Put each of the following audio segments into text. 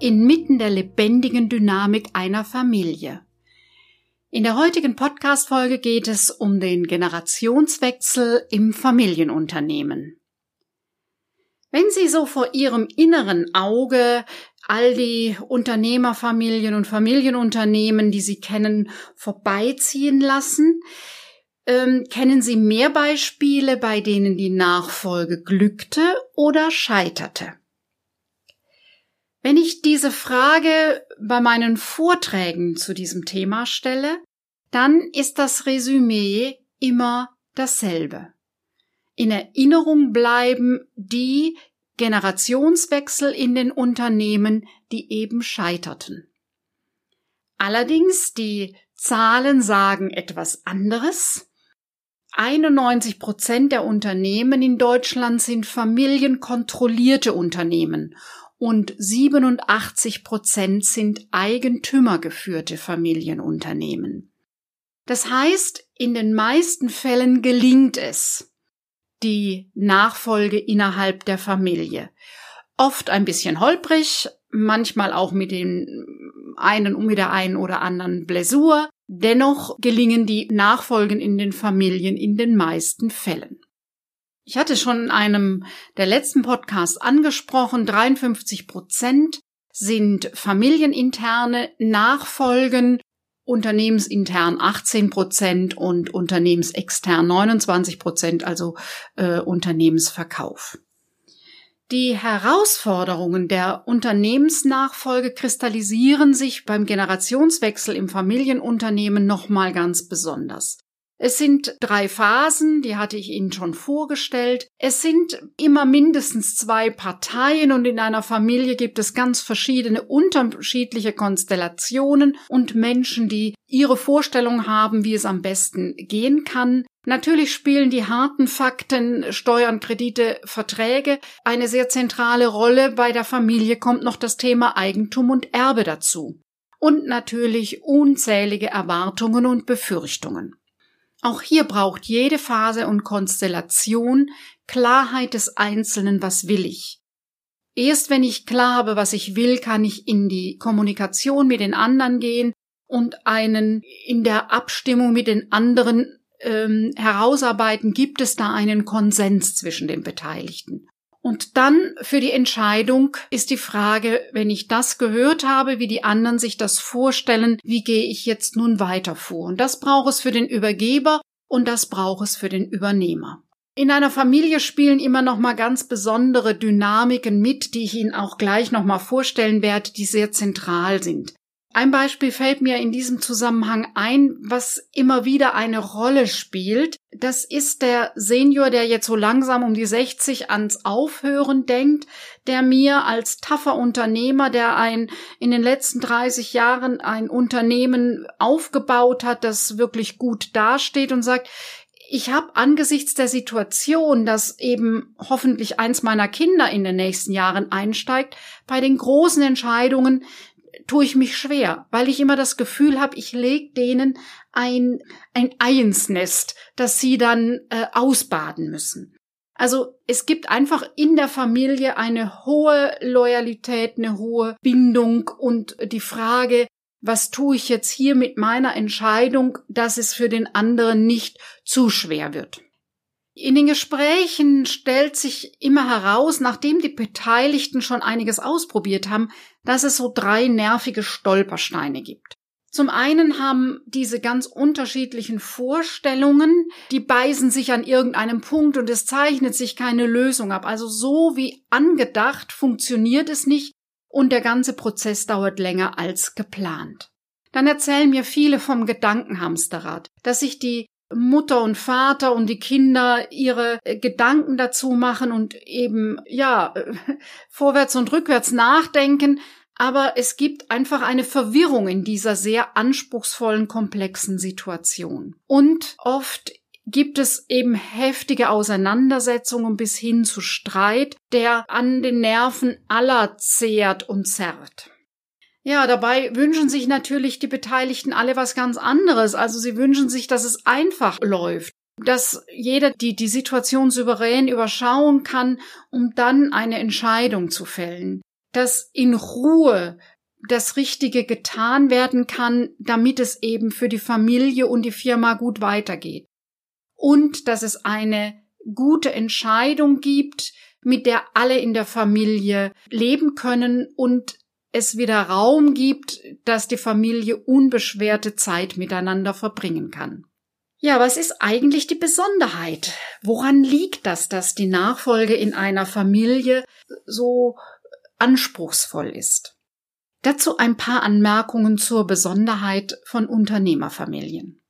inmitten der lebendigen Dynamik einer Familie. In der heutigen Podcast-Folge geht es um den Generationswechsel im Familienunternehmen. Wenn Sie so vor Ihrem inneren Auge all die Unternehmerfamilien und Familienunternehmen, die Sie kennen, vorbeiziehen lassen, ähm, kennen Sie mehr Beispiele, bei denen die Nachfolge glückte oder scheiterte? Wenn ich diese Frage bei meinen Vorträgen zu diesem Thema stelle, dann ist das Resümee immer dasselbe. In Erinnerung bleiben die Generationswechsel in den Unternehmen, die eben scheiterten. Allerdings die Zahlen sagen etwas anderes. 91 Prozent der Unternehmen in Deutschland sind familienkontrollierte Unternehmen und 87 Prozent sind eigentümergeführte Familienunternehmen. Das heißt, in den meisten Fällen gelingt es, die Nachfolge innerhalb der Familie. Oft ein bisschen holprig, manchmal auch mit den einen und mit der einen oder anderen Blessur. Dennoch gelingen die Nachfolgen in den Familien in den meisten Fällen. Ich hatte schon in einem der letzten Podcasts angesprochen, 53 Prozent sind familieninterne Nachfolgen, unternehmensintern 18 Prozent und unternehmensextern 29 Prozent, also äh, Unternehmensverkauf. Die Herausforderungen der Unternehmensnachfolge kristallisieren sich beim Generationswechsel im Familienunternehmen nochmal ganz besonders. Es sind drei Phasen, die hatte ich Ihnen schon vorgestellt. Es sind immer mindestens zwei Parteien und in einer Familie gibt es ganz verschiedene unterschiedliche Konstellationen und Menschen, die ihre Vorstellung haben, wie es am besten gehen kann. Natürlich spielen die harten Fakten, Steuern, Kredite, Verträge eine sehr zentrale Rolle. Bei der Familie kommt noch das Thema Eigentum und Erbe dazu. Und natürlich unzählige Erwartungen und Befürchtungen. Auch hier braucht jede Phase und Konstellation Klarheit des Einzelnen, was will ich. Erst wenn ich klar habe, was ich will, kann ich in die Kommunikation mit den anderen gehen und einen in der Abstimmung mit den anderen ähm, herausarbeiten, gibt es da einen Konsens zwischen den Beteiligten. Und dann für die Entscheidung ist die Frage, wenn ich das gehört habe, wie die anderen sich das vorstellen, wie gehe ich jetzt nun weiter vor? Und das braucht es für den Übergeber und das braucht es für den Übernehmer. In einer Familie spielen immer noch mal ganz besondere Dynamiken mit, die ich Ihnen auch gleich noch mal vorstellen werde, die sehr zentral sind. Ein Beispiel fällt mir in diesem Zusammenhang ein, was immer wieder eine Rolle spielt. Das ist der Senior, der jetzt so langsam um die 60 ans Aufhören denkt, der mir als taffer Unternehmer, der ein in den letzten 30 Jahren ein Unternehmen aufgebaut hat, das wirklich gut dasteht und sagt, ich habe angesichts der Situation, dass eben hoffentlich eins meiner Kinder in den nächsten Jahren einsteigt, bei den großen Entscheidungen tue ich mich schwer, weil ich immer das Gefühl habe, ich leg denen ein, ein Ei ins Nest, das sie dann äh, ausbaden müssen. Also es gibt einfach in der Familie eine hohe Loyalität, eine hohe Bindung und die Frage, was tue ich jetzt hier mit meiner Entscheidung, dass es für den anderen nicht zu schwer wird. In den Gesprächen stellt sich immer heraus, nachdem die Beteiligten schon einiges ausprobiert haben, dass es so drei nervige Stolpersteine gibt. Zum einen haben diese ganz unterschiedlichen Vorstellungen, die beißen sich an irgendeinem Punkt und es zeichnet sich keine Lösung ab. Also so wie angedacht funktioniert es nicht und der ganze Prozess dauert länger als geplant. Dann erzählen mir viele vom Gedankenhamsterrad, dass sich die Mutter und Vater und die Kinder ihre äh, Gedanken dazu machen und eben, ja, vorwärts und rückwärts nachdenken, aber es gibt einfach eine Verwirrung in dieser sehr anspruchsvollen, komplexen Situation. Und oft gibt es eben heftige Auseinandersetzungen bis hin zu Streit, der an den Nerven aller zehrt und zerrt. Ja, dabei wünschen sich natürlich die Beteiligten alle was ganz anderes. Also sie wünschen sich, dass es einfach läuft, dass jeder die, die Situation souverän überschauen kann, um dann eine Entscheidung zu fällen. Dass in Ruhe das Richtige getan werden kann, damit es eben für die Familie und die Firma gut weitergeht und dass es eine gute Entscheidung gibt, mit der alle in der Familie leben können und es wieder Raum gibt, dass die Familie unbeschwerte Zeit miteinander verbringen kann. Ja, was ist eigentlich die Besonderheit? Woran liegt das, dass die Nachfolge in einer Familie so anspruchsvoll ist? Dazu ein paar Anmerkungen zur Besonderheit von Unternehmerfamilien.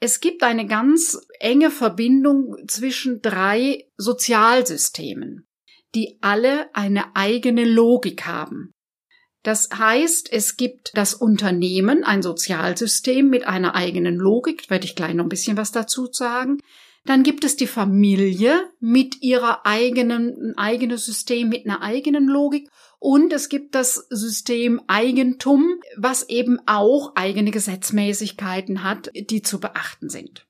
Es gibt eine ganz enge Verbindung zwischen drei Sozialsystemen, die alle eine eigene Logik haben. Das heißt, es gibt das Unternehmen, ein Sozialsystem mit einer eigenen Logik, werde ich gleich noch ein bisschen was dazu sagen. Dann gibt es die Familie mit ihrer eigenen, ein eigenes System mit einer eigenen Logik. Und es gibt das System Eigentum, was eben auch eigene Gesetzmäßigkeiten hat, die zu beachten sind.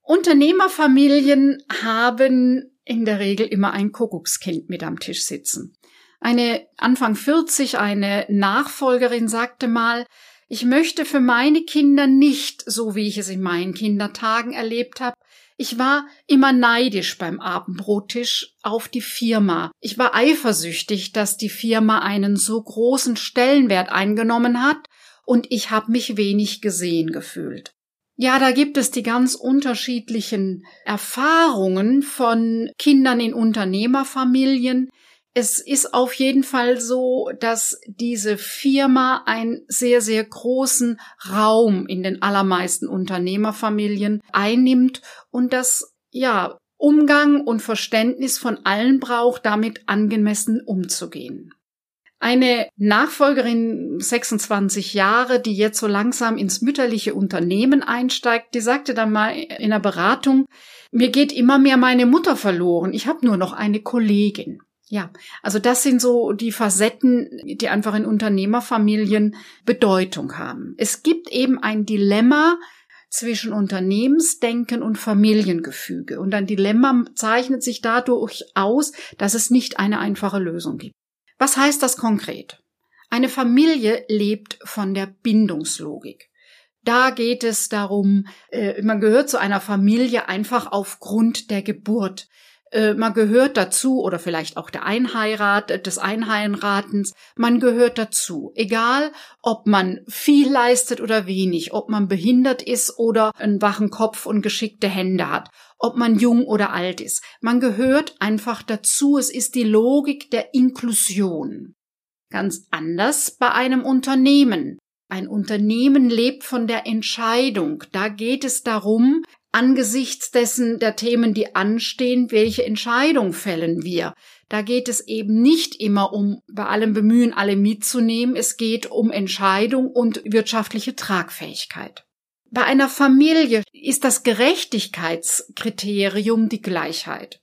Unternehmerfamilien haben in der Regel immer ein Kuckuckskind mit am Tisch sitzen. Eine Anfang 40, eine Nachfolgerin sagte mal, ich möchte für meine Kinder nicht, so wie ich es in meinen Kindertagen erlebt habe, ich war immer neidisch beim Abendbrottisch auf die Firma. Ich war eifersüchtig, dass die Firma einen so großen Stellenwert eingenommen hat und ich habe mich wenig gesehen gefühlt. Ja, da gibt es die ganz unterschiedlichen Erfahrungen von Kindern in Unternehmerfamilien, es ist auf jeden Fall so, dass diese Firma einen sehr, sehr großen Raum in den allermeisten Unternehmerfamilien einnimmt und das, ja, Umgang und Verständnis von allen braucht, damit angemessen umzugehen. Eine Nachfolgerin, 26 Jahre, die jetzt so langsam ins mütterliche Unternehmen einsteigt, die sagte dann mal in der Beratung, mir geht immer mehr meine Mutter verloren, ich habe nur noch eine Kollegin. Ja, also das sind so die Facetten, die einfach in Unternehmerfamilien Bedeutung haben. Es gibt eben ein Dilemma zwischen Unternehmensdenken und Familiengefüge. Und ein Dilemma zeichnet sich dadurch aus, dass es nicht eine einfache Lösung gibt. Was heißt das konkret? Eine Familie lebt von der Bindungslogik. Da geht es darum, äh, man gehört zu einer Familie einfach aufgrund der Geburt. Äh, man gehört dazu oder vielleicht auch der Einheirat, äh, des Einheiratens, man gehört dazu. Egal, ob man viel leistet oder wenig, ob man behindert ist oder einen wachen Kopf und geschickte Hände hat, ob man jung oder alt ist. Man gehört einfach dazu. Es ist die Logik der Inklusion. Ganz anders bei einem Unternehmen. Ein Unternehmen lebt von der Entscheidung. Da geht es darum, angesichts dessen der Themen, die anstehen, welche Entscheidung fällen wir. Da geht es eben nicht immer um bei allem Bemühen, alle mitzunehmen. Es geht um Entscheidung und wirtschaftliche Tragfähigkeit. Bei einer Familie ist das Gerechtigkeitskriterium die Gleichheit.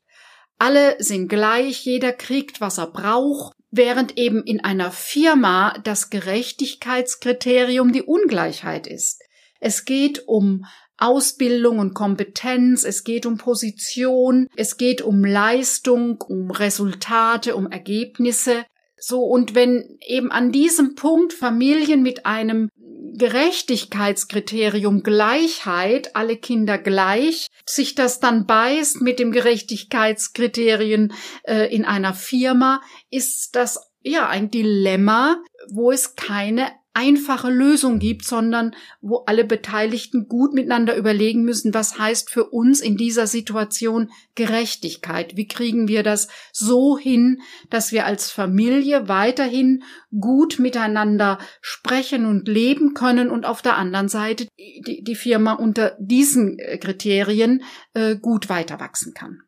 Alle sind gleich, jeder kriegt, was er braucht, während eben in einer Firma das Gerechtigkeitskriterium die Ungleichheit ist. Es geht um Ausbildung und Kompetenz, es geht um Position, es geht um Leistung, um Resultate, um Ergebnisse. So, und wenn eben an diesem Punkt Familien mit einem Gerechtigkeitskriterium Gleichheit, alle Kinder gleich, sich das dann beißt mit dem Gerechtigkeitskriterien äh, in einer Firma, ist das ja ein Dilemma, wo es keine einfache Lösung gibt, sondern wo alle Beteiligten gut miteinander überlegen müssen, was heißt für uns in dieser Situation Gerechtigkeit? Wie kriegen wir das so hin, dass wir als Familie weiterhin gut miteinander sprechen und leben können und auf der anderen Seite die, die Firma unter diesen äh, Kriterien äh, gut weiter wachsen kann?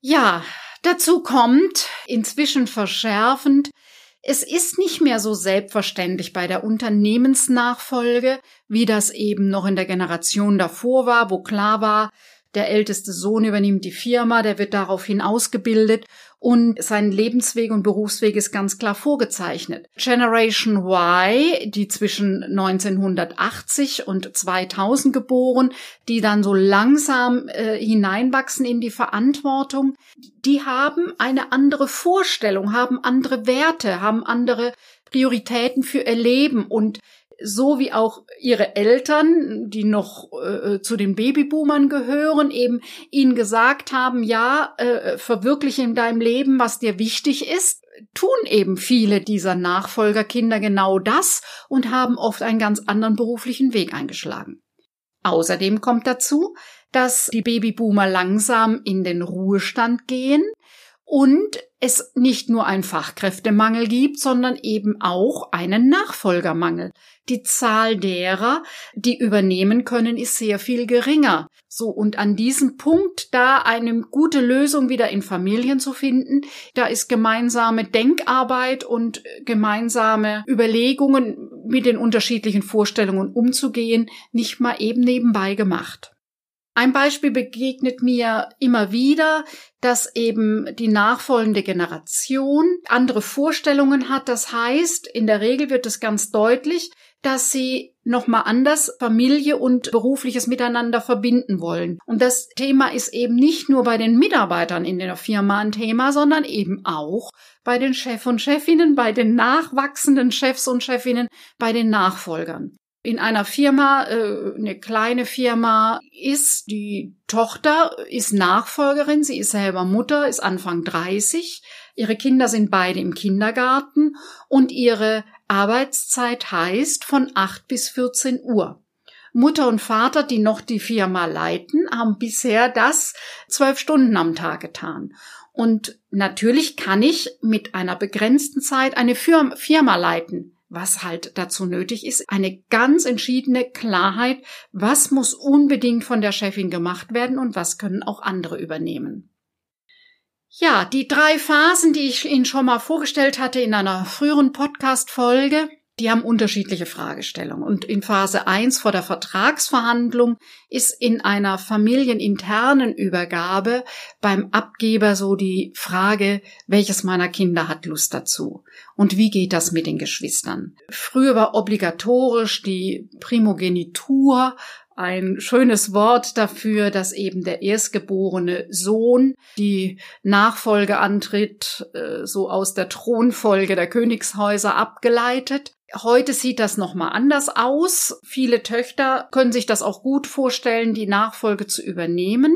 Ja, dazu kommt inzwischen verschärfend, Es ist nicht mehr so selbstverständlich bei der Unternehmensnachfolge, wie das eben noch in der Generation davor war, wo klar war, der älteste Sohn übernimmt die Firma, der wird daraufhin ausgebildet und sein Lebensweg und Berufsweg ist ganz klar vorgezeichnet. Generation Y, die zwischen 1980 und 2000 geboren, die dann so langsam äh, hineinwachsen in die Verantwortung, die haben eine andere Vorstellung, haben andere Werte, haben andere Prioritäten für ihr Leben und so wie auch ihre Eltern, die noch äh, zu den Babyboomern gehören, eben ihnen gesagt haben, ja, äh, verwirkliche in deinem Leben, was dir wichtig ist, tun eben viele dieser Nachfolgerkinder genau das und haben oft einen ganz anderen beruflichen Weg eingeschlagen. Außerdem kommt dazu, dass die Babyboomer langsam in den Ruhestand gehen und es nicht nur einen Fachkräftemangel gibt, sondern eben auch einen Nachfolgermangel. Die Zahl derer, die übernehmen können, ist sehr viel geringer. So, und an diesem Punkt, da eine gute Lösung wieder in Familien zu finden, da ist gemeinsame Denkarbeit und gemeinsame Überlegungen mit den unterschiedlichen Vorstellungen umzugehen, nicht mal eben nebenbei gemacht. Ein Beispiel begegnet mir immer wieder, dass eben die nachfolgende Generation andere Vorstellungen hat. Das heißt, in der Regel wird es ganz deutlich, dass sie nochmal anders Familie und berufliches Miteinander verbinden wollen. Und das Thema ist eben nicht nur bei den Mitarbeitern in der Firma ein Thema, sondern eben auch bei den Chef und Chefinnen, bei den nachwachsenden Chefs und Chefinnen, bei den Nachfolgern in einer Firma, äh, eine kleine Firma ist, die Tochter ist Nachfolgerin, sie ist selber Mutter, ist Anfang 30, ihre Kinder sind beide im Kindergarten und ihre Arbeitszeit heißt von 8 bis 14 Uhr. Mutter und Vater, die noch die Firma leiten, haben bisher das zwölf Stunden am Tag getan. Und natürlich kann ich mit einer begrenzten Zeit eine Firma leiten was halt dazu nötig ist, eine ganz entschiedene Klarheit, was muss unbedingt von der Chefin gemacht werden und was können auch andere übernehmen. Ja, die drei Phasen, die ich Ihnen schon mal vorgestellt hatte in einer früheren Podcast-Folge, die haben unterschiedliche Fragestellungen. Und in Phase 1 vor der Vertragsverhandlung ist in einer familieninternen Übergabe beim Abgeber so die Frage, welches meiner Kinder hat Lust dazu? Und wie geht das mit den Geschwistern? Früher war obligatorisch die Primogenitur ein schönes Wort dafür, dass eben der erstgeborene Sohn die Nachfolge antritt, äh, so aus der Thronfolge der Königshäuser abgeleitet. Heute sieht das nochmal anders aus. Viele Töchter können sich das auch gut vorstellen, die Nachfolge zu übernehmen.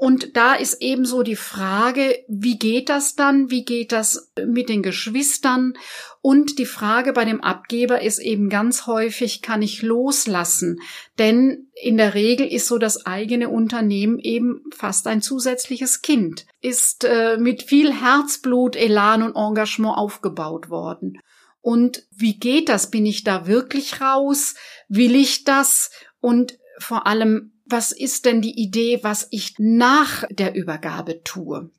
Und da ist ebenso die Frage, wie geht das dann? Wie geht das mit den Geschwistern? Und die Frage bei dem Abgeber ist eben ganz häufig, kann ich loslassen? Denn in der Regel ist so das eigene Unternehmen eben fast ein zusätzliches Kind, ist äh, mit viel Herzblut, Elan und Engagement aufgebaut worden. Und wie geht das? Bin ich da wirklich raus? Will ich das? Und vor allem, was ist denn die Idee, was ich nach der Übergabe tue?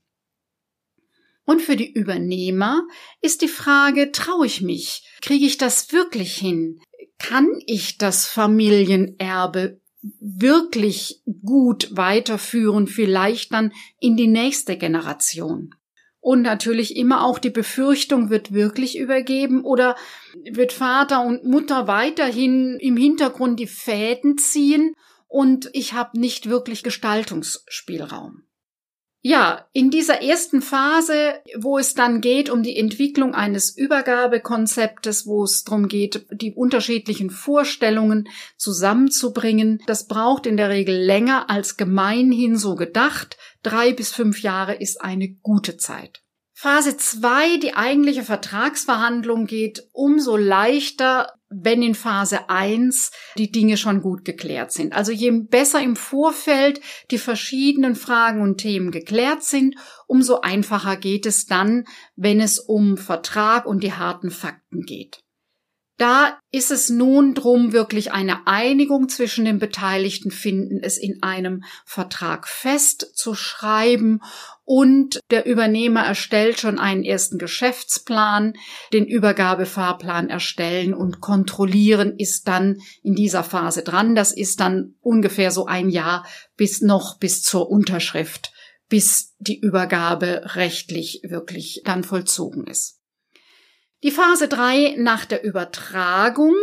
Und für die Übernehmer ist die Frage, traue ich mich? Kriege ich das wirklich hin? Kann ich das Familienerbe wirklich gut weiterführen, vielleicht dann in die nächste Generation? Und natürlich immer auch die Befürchtung, wird wirklich übergeben oder wird Vater und Mutter weiterhin im Hintergrund die Fäden ziehen und ich habe nicht wirklich Gestaltungsspielraum. Ja, in dieser ersten Phase, wo es dann geht um die Entwicklung eines Übergabekonzeptes, wo es darum geht, die unterschiedlichen Vorstellungen zusammenzubringen, das braucht in der Regel länger als gemeinhin so gedacht. Drei bis fünf Jahre ist eine gute Zeit. Phase zwei, die eigentliche Vertragsverhandlung geht umso leichter, wenn in Phase 1 die Dinge schon gut geklärt sind. Also je besser im Vorfeld die verschiedenen Fragen und Themen geklärt sind, umso einfacher geht es dann, wenn es um Vertrag und die harten Fakten geht. Da ist es nun drum, wirklich eine Einigung zwischen den Beteiligten finden, es in einem Vertrag festzuschreiben und der Übernehmer erstellt schon einen ersten Geschäftsplan, den Übergabefahrplan erstellen und kontrollieren ist dann in dieser Phase dran. Das ist dann ungefähr so ein Jahr bis noch bis zur Unterschrift, bis die Übergabe rechtlich wirklich dann vollzogen ist. Die Phase 3 nach der Übertragung,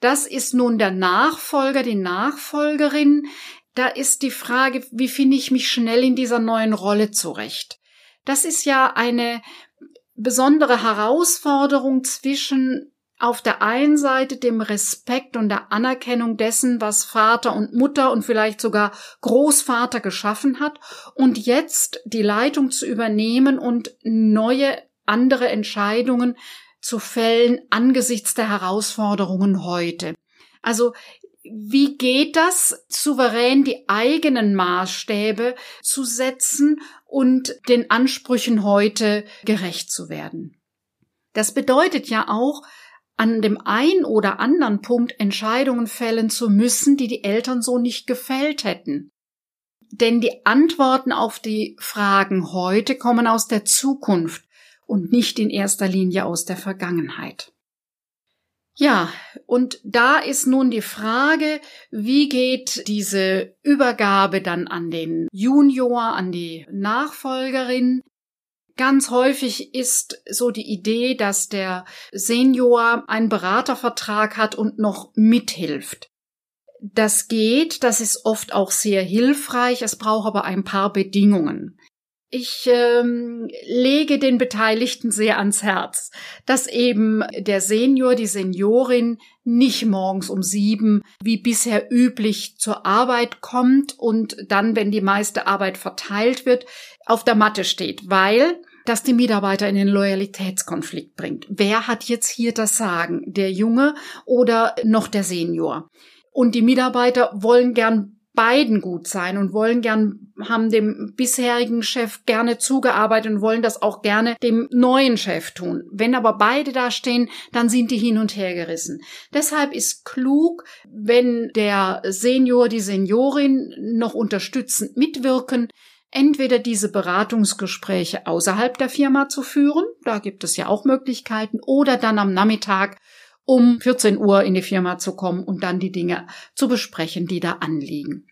das ist nun der Nachfolger, die Nachfolgerin. Da ist die Frage, wie finde ich mich schnell in dieser neuen Rolle zurecht? Das ist ja eine besondere Herausforderung zwischen auf der einen Seite dem Respekt und der Anerkennung dessen, was Vater und Mutter und vielleicht sogar Großvater geschaffen hat und jetzt die Leitung zu übernehmen und neue andere Entscheidungen zu fällen angesichts der Herausforderungen heute. Also wie geht das, souverän die eigenen Maßstäbe zu setzen und den Ansprüchen heute gerecht zu werden? Das bedeutet ja auch, an dem ein oder anderen Punkt Entscheidungen fällen zu müssen, die die Eltern so nicht gefällt hätten. Denn die Antworten auf die Fragen heute kommen aus der Zukunft und nicht in erster Linie aus der Vergangenheit. Ja, und da ist nun die Frage, wie geht diese Übergabe dann an den Junior, an die Nachfolgerin? Ganz häufig ist so die Idee, dass der Senior einen Beratervertrag hat und noch mithilft. Das geht, das ist oft auch sehr hilfreich, es braucht aber ein paar Bedingungen. Ich ähm, lege den Beteiligten sehr ans Herz, dass eben der Senior, die Seniorin nicht morgens um sieben wie bisher üblich zur Arbeit kommt und dann, wenn die meiste Arbeit verteilt wird, auf der Matte steht, weil das die Mitarbeiter in den Loyalitätskonflikt bringt. Wer hat jetzt hier das Sagen? Der Junge oder noch der Senior? Und die Mitarbeiter wollen gern beiden gut sein und wollen gern, haben dem bisherigen Chef gerne zugearbeitet und wollen das auch gerne dem neuen Chef tun. Wenn aber beide da stehen, dann sind die hin und her gerissen. Deshalb ist klug, wenn der Senior, die Seniorin noch unterstützend mitwirken, entweder diese Beratungsgespräche außerhalb der Firma zu führen, da gibt es ja auch Möglichkeiten, oder dann am Nachmittag um 14 Uhr in die Firma zu kommen und dann die Dinge zu besprechen, die da anliegen.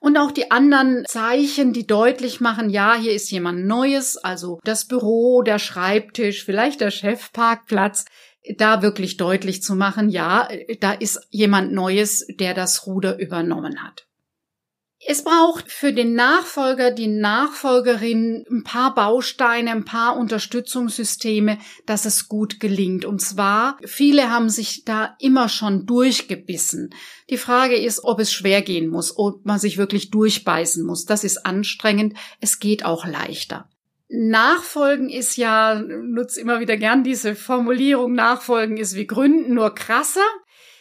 Und auch die anderen Zeichen, die deutlich machen, ja, hier ist jemand Neues, also das Büro, der Schreibtisch, vielleicht der Chefparkplatz, da wirklich deutlich zu machen, ja, da ist jemand Neues, der das Ruder übernommen hat. Es braucht für den Nachfolger, die Nachfolgerin ein paar Bausteine, ein paar Unterstützungssysteme, dass es gut gelingt. Und zwar, viele haben sich da immer schon durchgebissen. Die Frage ist, ob es schwer gehen muss, ob man sich wirklich durchbeißen muss. Das ist anstrengend. Es geht auch leichter. Nachfolgen ist ja, nutze immer wieder gern diese Formulierung, Nachfolgen ist wie Gründen, nur krasser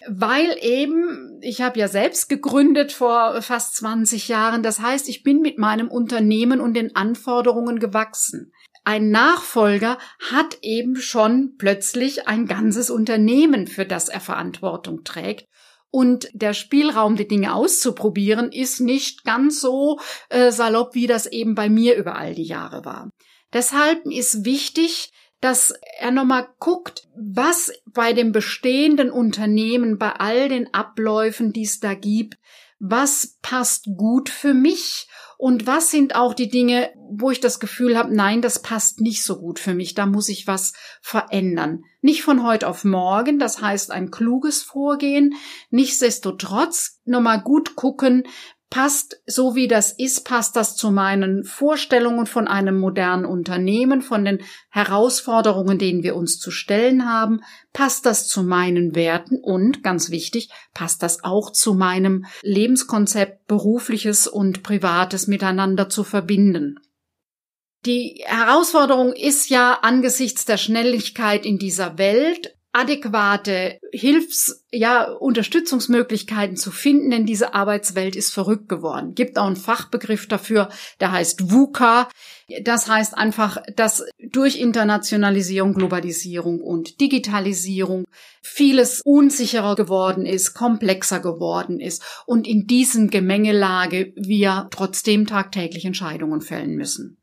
weil eben, ich habe ja selbst gegründet vor fast 20 Jahren, das heißt, ich bin mit meinem Unternehmen und den Anforderungen gewachsen. Ein Nachfolger hat eben schon plötzlich ein ganzes Unternehmen, für das er Verantwortung trägt. Und der Spielraum, die Dinge auszuprobieren, ist nicht ganz so äh, salopp, wie das eben bei mir über all die Jahre war. Deshalb ist wichtig, dass er nochmal guckt, was bei dem bestehenden Unternehmen, bei all den Abläufen, die es da gibt, was passt gut für mich und was sind auch die Dinge, wo ich das Gefühl habe, nein, das passt nicht so gut für mich, da muss ich was verändern. Nicht von heute auf morgen, das heißt ein kluges Vorgehen, nichtsdestotrotz nochmal gut gucken, Passt, so wie das ist, passt das zu meinen Vorstellungen von einem modernen Unternehmen, von den Herausforderungen, denen wir uns zu stellen haben? Passt das zu meinen Werten? Und, ganz wichtig, passt das auch zu meinem Lebenskonzept, berufliches und privates miteinander zu verbinden? Die Herausforderung ist ja angesichts der Schnelligkeit in dieser Welt adäquate Hilfs-, ja, Unterstützungsmöglichkeiten zu finden, denn diese Arbeitswelt ist verrückt geworden. Gibt auch einen Fachbegriff dafür, der heißt VUCA. Das heißt einfach, dass durch Internationalisierung, Globalisierung und Digitalisierung vieles unsicherer geworden ist, komplexer geworden ist und in diesem Gemengelage wir trotzdem tagtäglich Entscheidungen fällen müssen.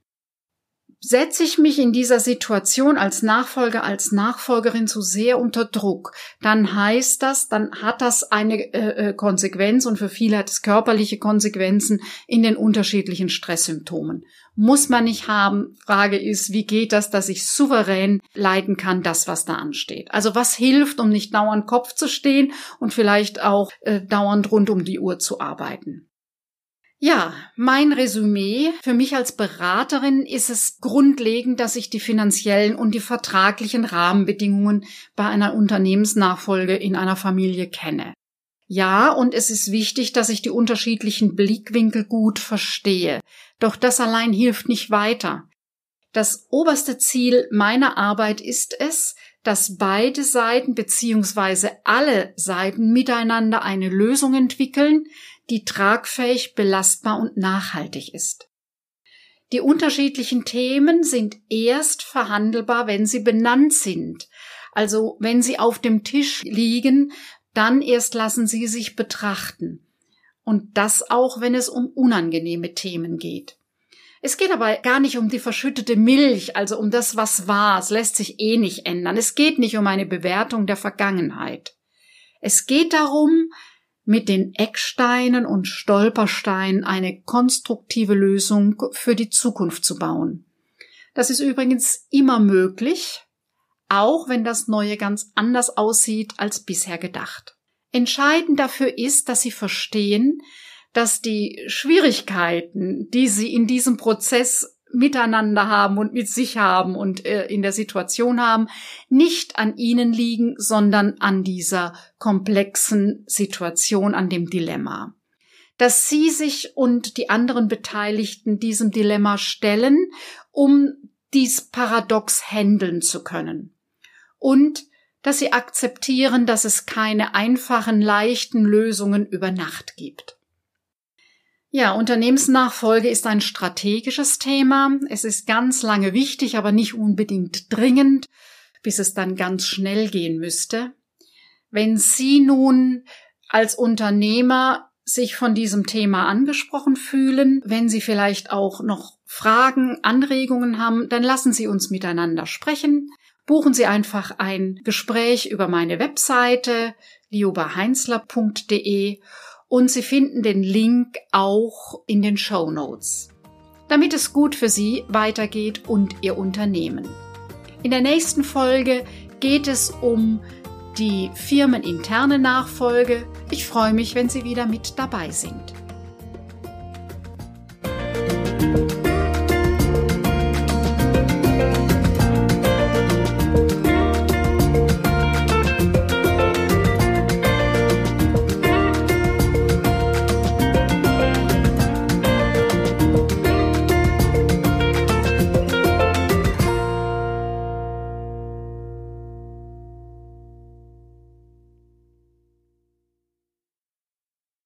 Setze ich mich in dieser Situation als Nachfolger, als Nachfolgerin zu sehr unter Druck, dann heißt das, dann hat das eine äh, äh, Konsequenz und für viele hat es körperliche Konsequenzen in den unterschiedlichen Stresssymptomen. Muss man nicht haben. Frage ist, wie geht das, dass ich souverän leiten kann, das, was da ansteht? Also was hilft, um nicht dauernd Kopf zu stehen und vielleicht auch äh, dauernd rund um die Uhr zu arbeiten? Ja, mein Resümee für mich als Beraterin ist es grundlegend, dass ich die finanziellen und die vertraglichen Rahmenbedingungen bei einer Unternehmensnachfolge in einer Familie kenne. Ja, und es ist wichtig, dass ich die unterschiedlichen Blickwinkel gut verstehe. Doch das allein hilft nicht weiter. Das oberste Ziel meiner Arbeit ist es, dass beide Seiten bzw. alle Seiten miteinander eine Lösung entwickeln, die tragfähig, belastbar und nachhaltig ist. Die unterschiedlichen Themen sind erst verhandelbar, wenn sie benannt sind. Also wenn sie auf dem Tisch liegen, dann erst lassen sie sich betrachten. Und das auch, wenn es um unangenehme Themen geht. Es geht aber gar nicht um die verschüttete Milch, also um das, was war. Es lässt sich eh nicht ändern. Es geht nicht um eine Bewertung der Vergangenheit. Es geht darum, mit den Ecksteinen und Stolpersteinen eine konstruktive Lösung für die Zukunft zu bauen. Das ist übrigens immer möglich, auch wenn das Neue ganz anders aussieht als bisher gedacht. Entscheidend dafür ist, dass Sie verstehen, dass die Schwierigkeiten, die Sie in diesem Prozess miteinander haben und mit sich haben und äh, in der Situation haben, nicht an ihnen liegen, sondern an dieser komplexen Situation, an dem Dilemma. Dass sie sich und die anderen Beteiligten diesem Dilemma stellen, um dies paradox handeln zu können. Und dass sie akzeptieren, dass es keine einfachen, leichten Lösungen über Nacht gibt. Ja, Unternehmensnachfolge ist ein strategisches Thema. Es ist ganz lange wichtig, aber nicht unbedingt dringend, bis es dann ganz schnell gehen müsste. Wenn Sie nun als Unternehmer sich von diesem Thema angesprochen fühlen, wenn Sie vielleicht auch noch Fragen, Anregungen haben, dann lassen Sie uns miteinander sprechen. Buchen Sie einfach ein Gespräch über meine Webseite liobaheinzler.de und Sie finden den Link auch in den Show Notes, damit es gut für Sie weitergeht und Ihr Unternehmen. In der nächsten Folge geht es um die firmeninterne Nachfolge. Ich freue mich, wenn Sie wieder mit dabei sind.